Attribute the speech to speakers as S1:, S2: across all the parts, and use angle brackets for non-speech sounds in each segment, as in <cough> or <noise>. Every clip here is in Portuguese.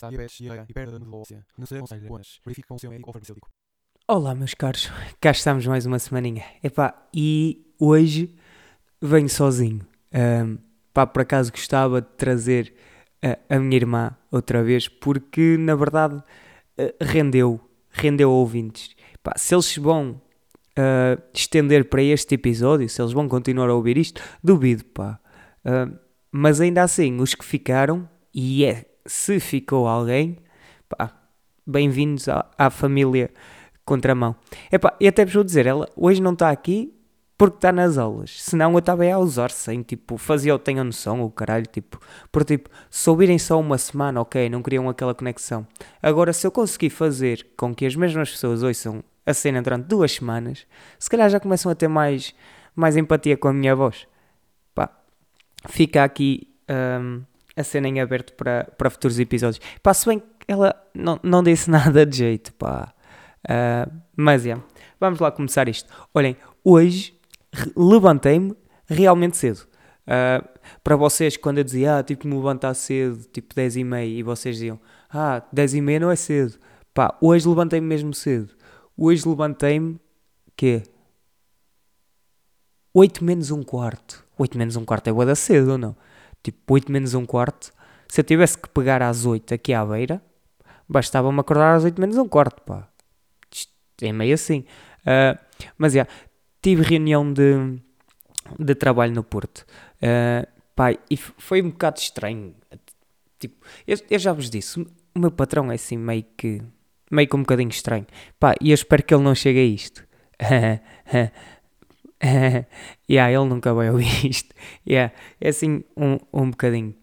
S1: Diabetes, e perda de. Não. Verifique com o seu médico farmacêutico.
S2: Olá, meus caros, cá estamos mais uma semaninha. Epá, e hoje venho sozinho. Ahm, pá, por acaso gostava de trazer a, a minha irmã outra vez, porque na verdade eh, rendeu, rendeu ouvintes. Pá, se eles vão ah, estender para este episódio, se eles vão continuar a ouvir isto, duvido, pá. Ah, mas ainda assim, os que ficaram, e é, se ficou alguém, pá, bem-vindos à, à família contramão. Epá, e até vos vou dizer, ela hoje não está aqui porque está nas aulas. Senão eu estava a usar sem, tipo, fazia o tenho noção, o caralho, tipo, por tipo, se ouvirem só uma semana, ok, não queriam aquela conexão. Agora, se eu conseguir fazer com que as mesmas pessoas ouçam a cena durante duas semanas, se calhar já começam a ter mais, mais empatia com a minha voz. Pá, fica aqui hum, a cena em aberto para, para futuros episódios. Pá, se bem que ela não, não disse <laughs> nada de jeito, pá. Ah, mas é, vamos lá começar isto. Olhem, hoje levantei-me realmente cedo. Ah, para vocês, quando eu dizia, ah, tipo, me levantar cedo, tipo 10 e meia, e vocês diziam, ah, 10 e meia não é cedo. Pá, hoje levantei-me mesmo cedo. Hoje levantei-me, quê? 8 menos um quarto. 8 menos um quarto é boa da cedo ou não? Tipo, 8 menos um quarto. Se eu tivesse que pegar às 8 aqui à beira, bastava-me acordar às 8 menos um quarto, pá. É meio assim. Ah, mas, já, tive reunião de, de trabalho no Porto. Ah, pá, e foi um bocado estranho. Tipo, eu, eu já vos disse, o meu patrão é assim meio que, meio que um bocadinho estranho. Pá, e eu espero que ele não chegue a isto. <laughs> <laughs> yeah, ele nunca vai ouvir <laughs> isto. Yeah, é assim um, um bocadinho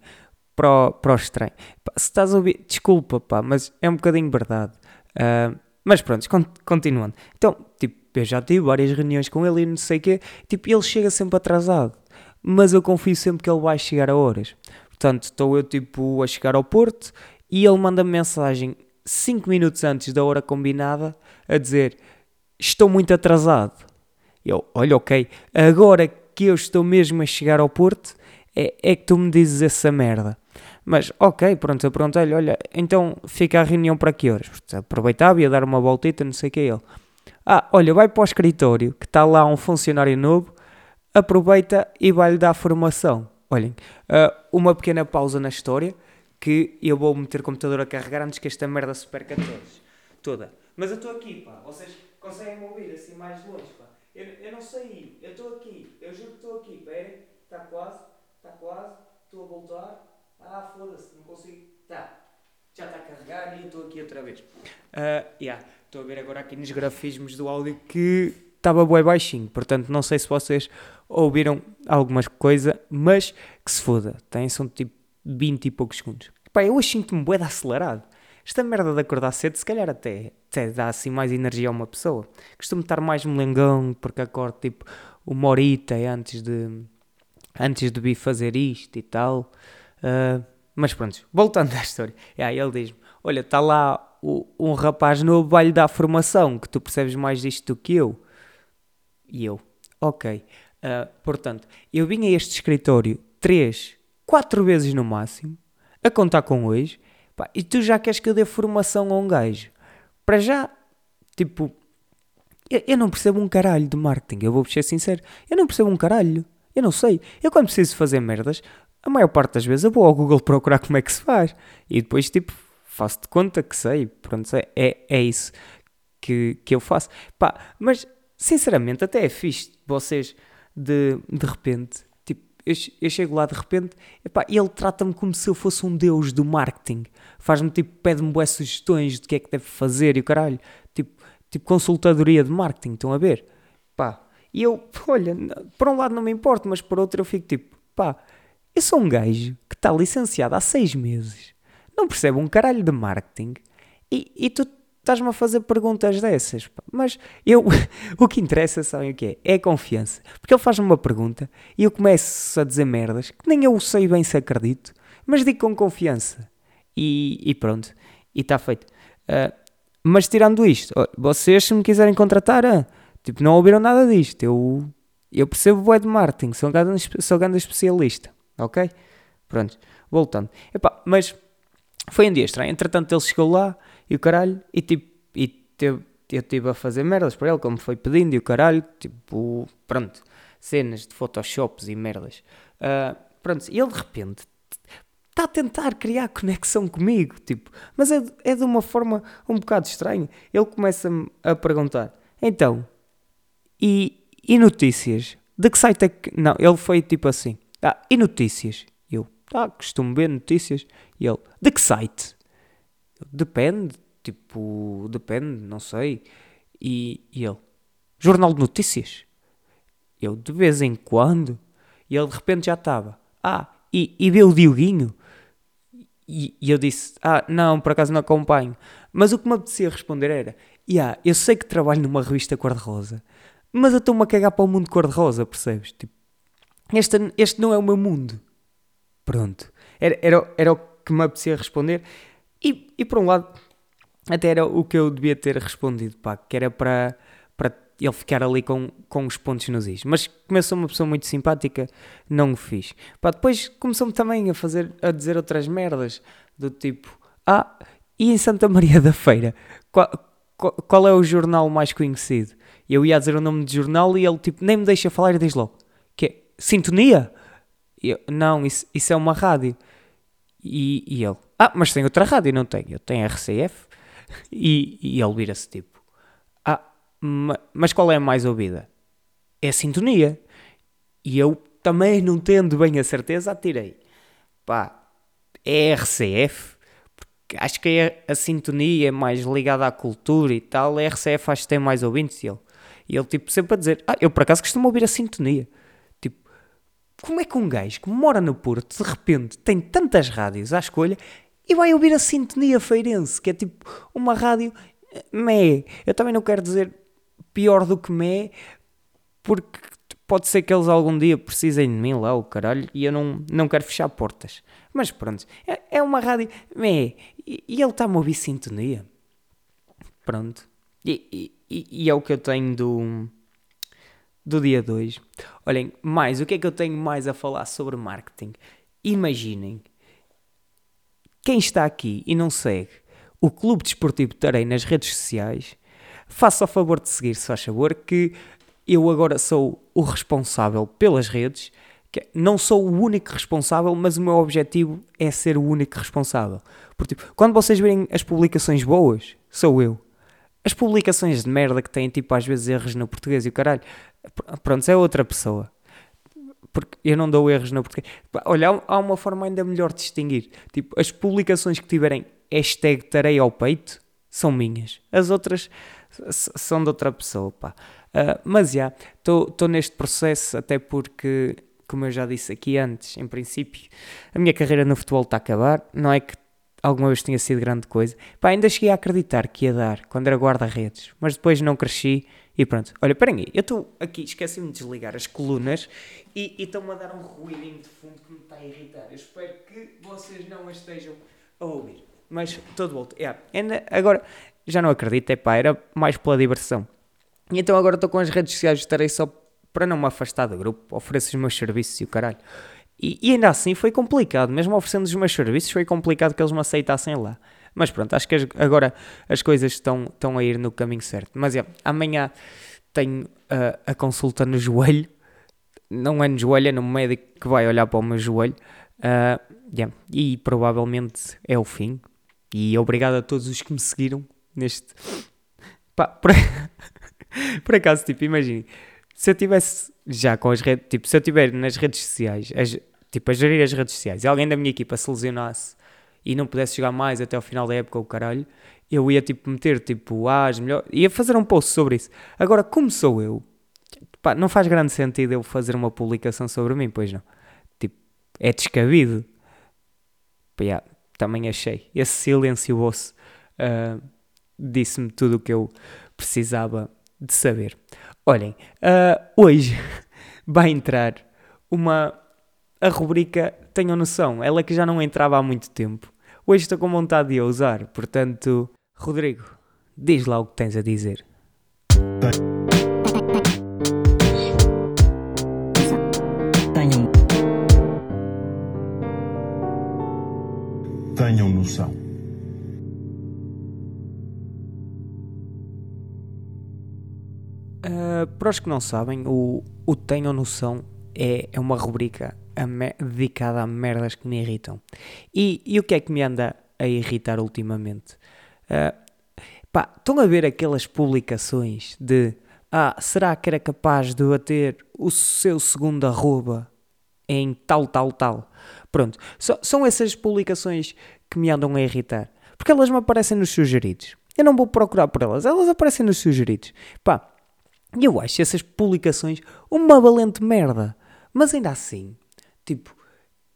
S2: para o, para o estranho. Se estás a ouvir, desculpa, pá, mas é um bocadinho verdade. Ah, mas pronto, con- continuando. Então, tipo, eu já tive várias reuniões com ele e não sei o quê. Tipo, ele chega sempre atrasado. Mas eu confio sempre que ele vai chegar a horas. Portanto, estou eu, tipo, a chegar ao Porto e ele manda-me mensagem 5 minutos antes da hora combinada a dizer estou muito atrasado. Eu, olha, ok, agora que eu estou mesmo a chegar ao Porto, é, é que tu me dizes essa merda. Mas, ok, pronto, eu perguntei-lhe, olha, então fica a reunião para que horas? Aproveitava, ia dar uma voltita, não sei o que é ele. Ah, olha, vai para o escritório, que está lá um funcionário novo, aproveita e vai-lhe dar formação. Olhem, ah, uma pequena pausa na história, que eu vou meter o computador a carregar antes que esta merda se perca todos, toda. Mas eu estou aqui, pá, vocês conseguem me ouvir assim mais longe, pá. Eu, eu não sei, eu estou aqui, eu juro que estou aqui, esperem, está quase, está quase, estou a voltar. Ah, foda-se, não consigo. Tá, já está a carregar e eu estou aqui outra vez. Ah, yeah, estou a ver agora aqui nos grafismos do áudio que estava bué baixinho, portanto não sei se vocês ouviram alguma coisa, mas que se foda, tem são tipo 20 e poucos segundos. Pá, eu hoje sinto-me bué acelerado. Esta merda de acordar cedo, se calhar até, até dá assim mais energia a uma pessoa. Costumo estar mais molengão porque acordo tipo uma horita antes de, antes de vir fazer isto e tal. Ah, mas pronto, voltando <laughs> à história. E aí ele diz-me: Olha, está lá o- um rapaz novo, vai-lhe dar formação, que tu percebes mais disto do que eu. E eu, ok. Ah, portanto, eu vim a este escritório três, quatro vezes no máximo, a contar com hoje, pá, e tu já queres que eu dê formação a um gajo. Para já, tipo, eu, eu não percebo um caralho de marketing, eu vou ser sincero, eu não percebo um caralho, eu não sei. Eu quando preciso fazer merdas, a maior parte das vezes eu vou ao Google procurar como é que se faz, e depois, tipo, faço de conta que sei, pronto, é, é, isso que, que eu faço. Pá, mas sinceramente até é fixe vocês de, de repente, eu, eu chego lá de repente epá, ele trata-me como se eu fosse um deus do marketing. Faz-me tipo, pede-me boas sugestões de que é que deve fazer e o caralho. Tipo, tipo consultadoria de marketing, estão a ver? Pá, e eu, <laughs> olha, por um lado não me importo, mas por outro eu fico tipo, pá, eu sou um gajo que está licenciado há seis meses. não percebe um caralho de marketing e, e tu estás-me a fazer perguntas dessas. pá. Mas eu, <laughs> o que interessa, sabem o que é? É confiança. Porque ele faz-me uma pergunta e eu começo a dizer merdas que nem eu sei bem se acredito, mas digo com confiança. E, e pronto, e está feito. Ah, mas tirando isto, vocês se me quiserem contratar, ah, tipo, não ouviram nada disto. Eu, eu percebo bué de marketing, sou um sou grande especialista, ok? Pronto, voltando. Epá, mas foi um dia estranho. Entretanto, ele chegou lá e o caralho, e tipo, e teve, eu estive a fazer merdas para ele, como foi pedindo, e o caralho, tipo, pronto, cenas de photoshops e merdas. Ah, pronto, e ele de repente está a tentar criar conexão comigo, tipo, mas é, é de uma forma um bocado estranha. Ele começa-me a perguntar, então, e, e notícias? De que site é que. Não, ele foi tipo assim, ah, e notícias? Eu, ah, costumo ver notícias. E ele, de que site? Depende, tipo, depende, não sei. E, e ele, Jornal de Notícias? Eu, de vez em quando. E ele de repente já estava, ah, e, e vê o Dioguinho? E, e eu disse, ah, não, por acaso não acompanho. Mas o que me apetecia responder era, yeah, eu sei que trabalho numa revista cor-de-rosa, mas eu estou-me a cagar para o mundo cor-de-rosa, percebes? Tipo, este, este não é o meu mundo. Pronto. Era, era, era o que me apetecia responder. E, e por um lado, até era o que eu devia ter respondido, pá, que era para, para ele ficar ali com, com os pontos nos is. Mas sou uma pessoa muito simpática, não o fiz. Pá, depois começou-me também a fazer, a dizer outras merdas, do tipo, ah, e em Santa Maria da Feira, qual, qual, qual é o jornal mais conhecido? Eu ia dizer o nome de jornal e ele tipo, nem me deixa falar e diz logo, que é, Sintonia? Eu, não, isso, isso é uma rádio. E, e ele, ah, mas tem outra rádio, não tem? Eu tenho RCF. <laughs> E, e ele vira-se tipo, ah, ma- mas qual é a mais ouvida? É a sintonia. E eu também não tendo bem a certeza, atirei. Pá, é RCF. Acho que é a sintonia é mais ligada à cultura e tal. A RCF acho que tem mais ouvintes. E ele, e ele tipo, sempre a dizer, ah, eu por acaso costumo ouvir a sintonia. Como é que um gajo que mora no Porto, de repente, tem tantas rádios à escolha e vai ouvir a Sintonia Feirense, que é tipo uma rádio eh, mé. Eu também não quero dizer pior do que mé, porque pode ser que eles algum dia precisem de mim lá, o caralho, e eu não, não quero fechar portas. Mas pronto, é, é uma rádio mé, e, e ele está-me a ouvir Sintonia. Pronto. E, e, e é o que eu tenho do, do dia 2. Olhem, mais, o que é que eu tenho mais a falar sobre marketing? Imaginem, quem está aqui e não segue o Clube Desportivo Tarei nas redes sociais, faça o favor de seguir, se faz favor, que eu agora sou o responsável pelas redes, não sou o único responsável, mas o meu objetivo é ser o único responsável. Porque, tipo, quando vocês verem as publicações boas, sou eu. As publicações de merda que têm, tipo, às vezes erros no português e o caralho, pronto, é outra pessoa. Porque eu não dou erros português. Pá, Olha, há- uma forma ainda melhor de distinguir. Tipo, as publicações que tiverem hashtag tarei ao peito são minhas. As outras são de outra pessoa, pá. Ah, mas já, estou neste processo até porque, como eu já disse aqui antes, em princípio, a minha carreira no futebol está a acabar. Não é que alguma vez tinha sido grande coisa. Pá, ainda cheguei a acreditar que ia dar quando era guarda-redes, mas depois não cresci e pronto. Olha, esperem aí, eu estou aqui, esqueci-me de desligar as colunas e estão-me a dar um ruidinho de fundo que me está a irritar. Eu espero que vocês não estejam a ouvir. Mas estou de volta. Yeah. Ainda, agora, já não acredito, é pá, era mais pela diversão. E então agora estou com as redes sociais, estarei só para não me afastar do grupo, ofereço os meus serviços e o caralho. E, e ainda assim foi complicado, mesmo oferecendo os meus serviços, foi complicado que eles me aceitassem lá. Mas pronto, acho que as- agora as coisas estão, estão a ir no caminho certo. Mas é, amanhã tenho ah, a consulta no joelho, não é no joelho, é no médico que vai olhar para o meu joelho. Ah, yeah, E provavelmente é o fim. E obrigado a todos os que me seguiram neste. Pá, por... <laughs> por acaso, tipo, imaginem, se eu tivesse já com as redes, tipo, se eu tiver nas redes sociais, as- tipo, a gerir as redes sociais, e alguém da minha equipa se lesionasse e não pudesse jogar mais até ao final da época, o caralho, eu ia, tipo, meter, tipo, ah, as melhores, ia fazer um post sobre isso. Agora, como sou eu, pá, não faz grande sentido eu fazer uma publicação sobre mim, pois não. Tipo, é descabido. Pá, yeah. também achei. Esse silêncio vosso uh, disse-me tudo o que eu precisava de saber. Olhem, uh, hoje <laughs> vai entrar uma. A rubrica Tenham Noção, ela que já não entrava há muito tempo. Hoje estou com vontade de a usar, portanto, Rodrigo, diz lá o que tens a dizer.
S3: Tenham.
S4: Tenham noção.
S2: Uh, para os que não sabem, o, o Tenham Noção é, é uma rubrica dedicada a merdas que me irritam. E, e o que é que me anda a irritar ultimamente? Uh, pá, estão a ver aquelas publicações de ah, será que era capaz de bater o seu segundo arroba em tal, tal, tal? Pronto, só- são essas publicações que me andam a irritar. Porque elas me aparecem nos sugeridos. Eu não vou procurar por elas, elas aparecem nos sugeridos. Pá, eu acho essas publicações uma valente merda. Mas ainda assim, tipo,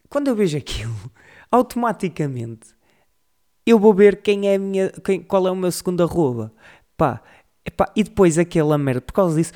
S2: quando eu vejo aquilo, <laughs> automaticamente eu vou ver quem é minha, quem, qual é o meu segundo arroba. Pá, epá, e depois aquela merda, por causa disso,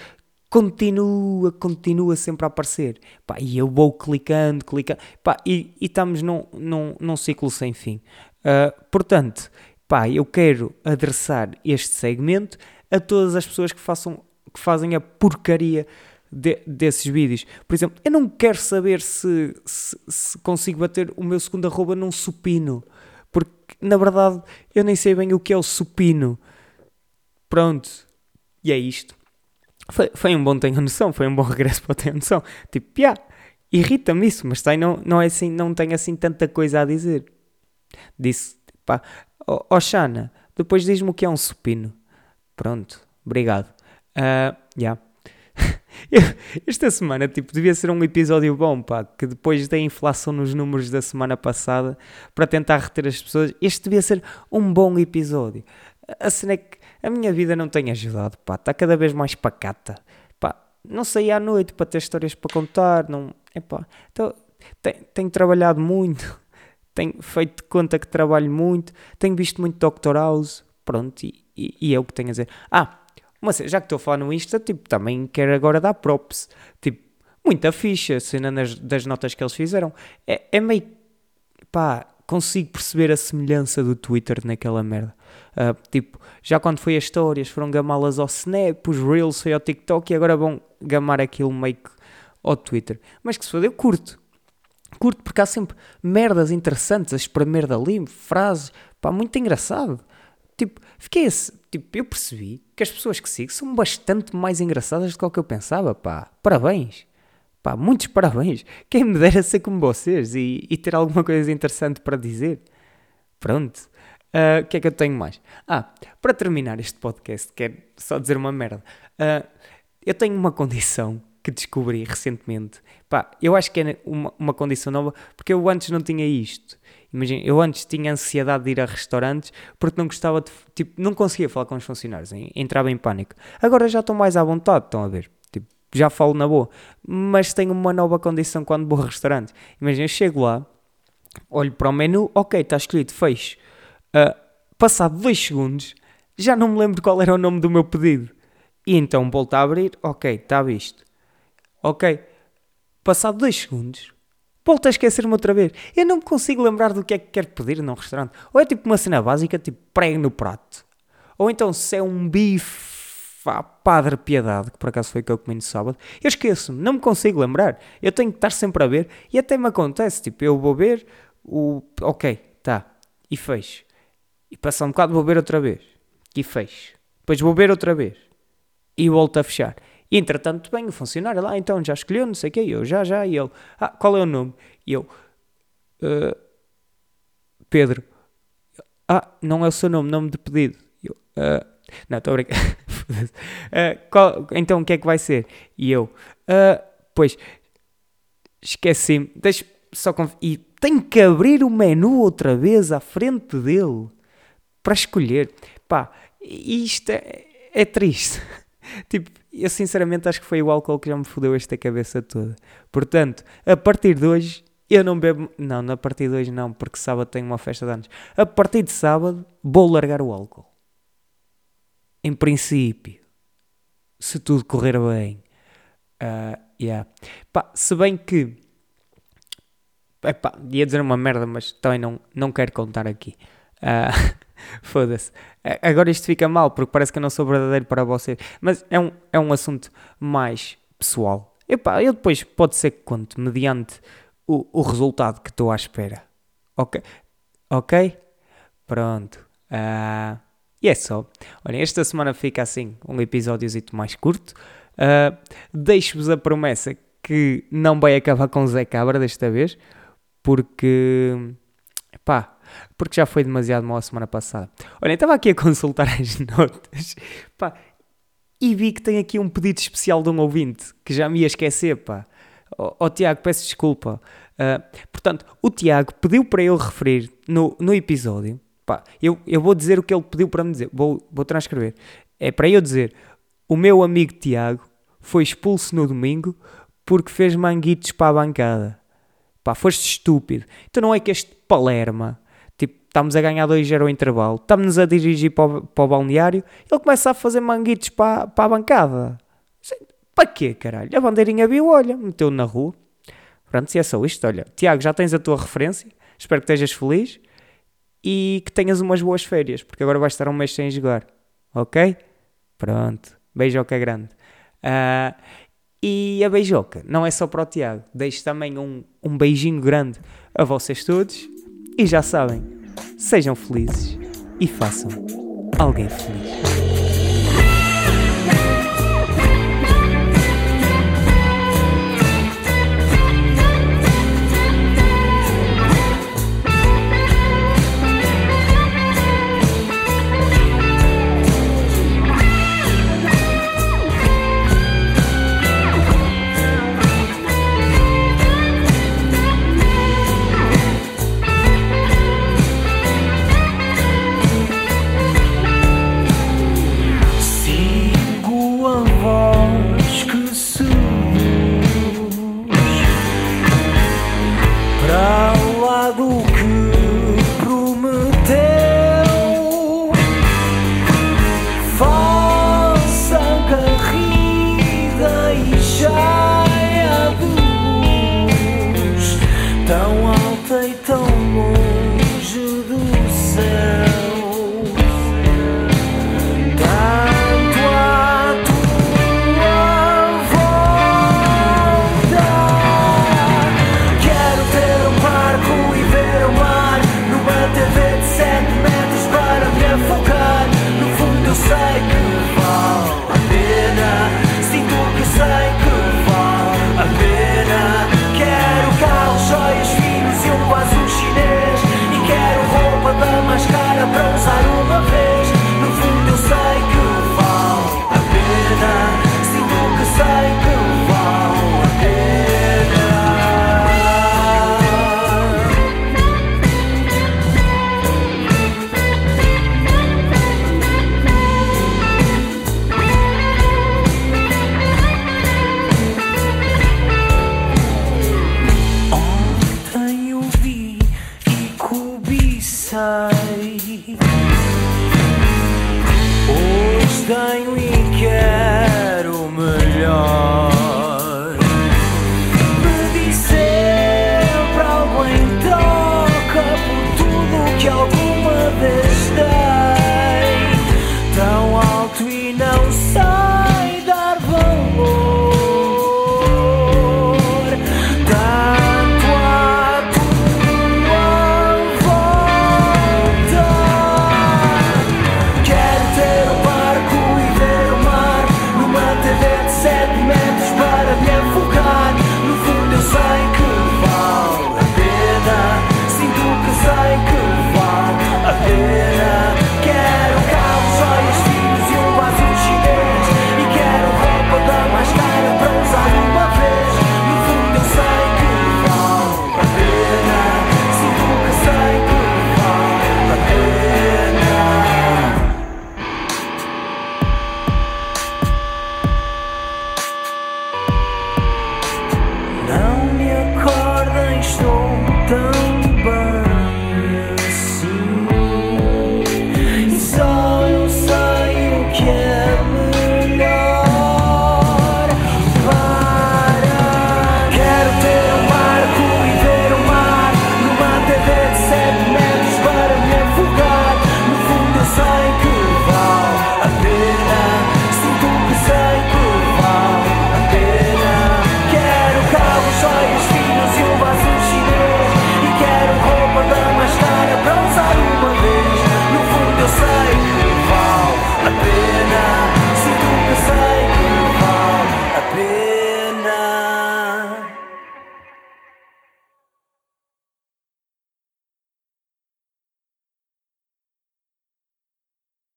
S2: continua, continua sempre a aparecer. Pá, e eu vou clicando, clicando, pá, e, e estamos num, num, num ciclo sem fim. Ah, portanto, pá, eu quero adressar este segmento a todas as pessoas que façam que fazem a porcaria de- desses vídeos. Por exemplo, eu não quero saber se, se, se consigo bater o meu segundo arroba num supino. Porque, na verdade, eu nem sei bem o que é o supino. Pronto. E é isto. Foi, foi um bom Tenho Noção. Foi um bom <laughs> regresso para o Tenho Noção. Tipo, piá, irrita-me isso. Mas tem, não, não, é assim, não tenho assim tanta coisa a dizer. Disse, pá, ó oh, depois diz-me o que é um supino. Pronto, obrigado. Ah, já. <laughs> Esta semana, tipo, devia ser um episódio bom, pá, que depois da inflação nos números da semana passada, para tentar reter as pessoas, este devia ser um bom episódio. A cena é que a minha vida não tem ajudado, pá, está cada vez mais pacata. Pá, não saí à noite para ter histórias para contar, não, é pá, então, tenho, tenho trabalhado muito, <laughs> tenho feito conta que trabalho muito, tenho visto muito Dr. House, pronto, e, e, e é o que tenho a dizer. Ah, mas já que estou a falar no Insta, tipo, também quero agora dar props. Tipo, muita ficha, cena nas- das notas que eles fizeram. É, é meio. pá, consigo perceber a semelhança do Twitter naquela merda. Ah, tipo, já quando foi as histórias, foram gamá-las ao Snap, os Reels foi ao TikTok e agora vão gamar aquilo meio que ao Twitter. Mas que se foda, eu curto. Curto porque há sempre merdas interessantes a espremer dali, frases, pá, muito engraçado. Tipo, fiquei assim, tipo, eu percebi que as pessoas que sigo são bastante mais engraçadas do que eu pensava, pá. Parabéns. Pá, muitos parabéns. Quem me dera ser como vocês e, e ter alguma coisa interessante para dizer. Pronto. Ah, O que é que eu tenho mais? Ah, para terminar este podcast, quero só dizer uma merda. Ah, eu tenho uma condição que descobri recentemente. Pá, eu acho que é uma, uma condição nova, porque eu antes não tinha isto. Imagina, eu antes tinha ansiedade de ir a restaurantes porque não gostava de. Tipo, não conseguia falar com os funcionários, en- entrava em pânico. Agora já estou mais à vontade, estão a ver? Tipo, já falo na boa. Mas tenho uma nova condição quando vou a restaurantes. Imagina, eu chego lá, olho para o menu, ok, está escrito fecho. Ah, passado dois segundos, já não me lembro qual era o nome do meu pedido. E então volto a abrir, ok, está visto. Ok, passado dois segundos, volto a esquecer-me outra vez. Eu não me consigo lembrar do que é que quero pedir num restaurante. Ou é tipo uma cena básica, tipo prego no prato. Ou então se é um bife à Padre Piedade, que por acaso foi o que eu comi no sábado, eu esqueço-me, não me consigo lembrar. Eu tenho que estar sempre a ver. E até me acontece, tipo, eu vou ver o... Ok, tá. E fecho. E passa um bocado, vou ver outra vez. E fecho. Depois vou ver outra vez. E volto a fechar. E entretanto, bem, o funcionário lá, então já escolheu, não sei o quê. Eu, já, já. E ele, ah, qual é o nome? E eu, "Ah, Pedro. Ah, não é o seu nome, nome de pedido. E eu, "Ah, não, estou a brincar. <laughs> Ah, qual- então o que é que vai ser? E eu, "Ah, pois, esqueci-me. Deixa só. E tenho que abrir o menu outra vez à frente dele para escolher. Pá, isto é, é triste. <laughs> tipo, eu sinceramente acho que foi o álcool que já me fodeu esta cabeça toda. Portanto, a partir de hoje, Eu não bebo. Não, na partir de hoje não, porque sábado tenho uma festa de anos. A partir de sábado vou largar o álcool. Em princípio. Se tudo correr bem. Ah, yeah. Pá, se bem que. Epá, ia dizer uma merda, mas também não, não quero contar aqui. Ah, <laughs> <laughs> Foda-se. Agora isto fica mal, porque parece que eu não sou verdadeiro para vocês. Mas é um, é um assunto mais pessoal. Epá, eu depois pode ser que conte, mediante o, o resultado que estou à espera. Ok? Ok? Pronto. Ah, e é só. Olhem, esta semana fica assim, um episódiozito mais curto. Ah, Deixo-vos a promessa que não vai acabar com Zé Cabra desta vez, porque... Pá, porque já foi demasiado mal a semana passada. Olha, estava aqui a consultar <laughs> as notas, pá, e vi que tem aqui um pedido especial de um ouvinte, que já me ia esquecer, pá. Ó ó, Tiago, peço desculpa. Ah, portanto, o Tiago pediu para eu referir no, no episódio, pá, eu, eu vou dizer o que ele pediu para me dizer, vou, vou transcrever. É para eu dizer, o meu amigo Tiago foi expulso no domingo porque fez manguitos para a bancada. Pá, foste estúpido. Então não é que este Palerma, tipo, estamos a ganhar 2-0 ao intervalo, estamos a dirigir para o, para o balneário, ele começa a fazer manguitos para, para a bancada. Para quê, caralho? A bandeirinha viu, olha, meteu na rua. Pronto, se é só isto, olha. Tiago, já tens a tua referência, espero que estejas feliz e que tenhas umas boas férias, porque agora vais estar um mês sem jogar, ok? Pronto, beijoca grande. Ah, e a beijoca não é só para o Tiago, deixo também um, um beijinho grande a vocês todos e já sabem, sejam felizes e façam alguém feliz.